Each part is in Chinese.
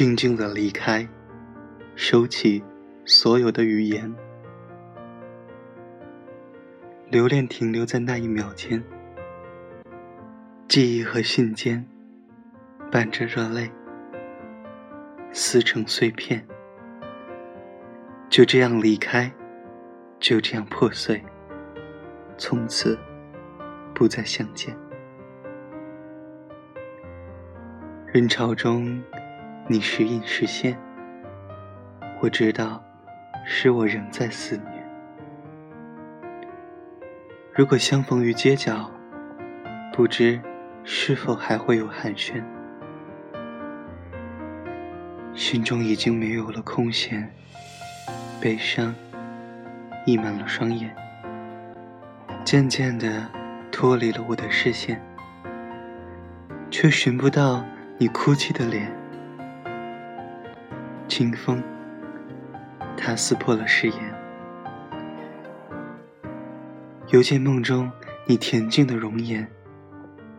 静静的离开，收起所有的语言，留恋停留在那一秒间，记忆和信笺伴着热泪，撕成碎片，就这样离开，就这样破碎，从此不再相见。人潮中，你时隐时现。我知道，是我仍在思念。如果相逢于街角，不知是否还会有寒暄。心中已经没有了空闲，悲伤溢满了双眼，渐渐的脱离了我的视线，却寻不到。你哭泣的脸，清风，它撕破了誓言。犹见梦中你恬静的容颜，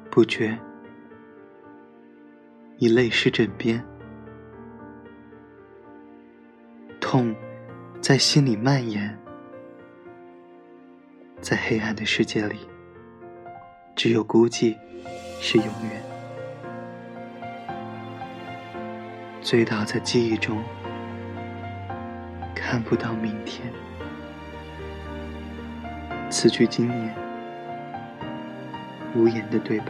不觉你泪湿枕边，痛在心里蔓延，在黑暗的世界里，只有孤寂是永远。醉倒在记忆中，看不到明天。此去经年，无言的对白。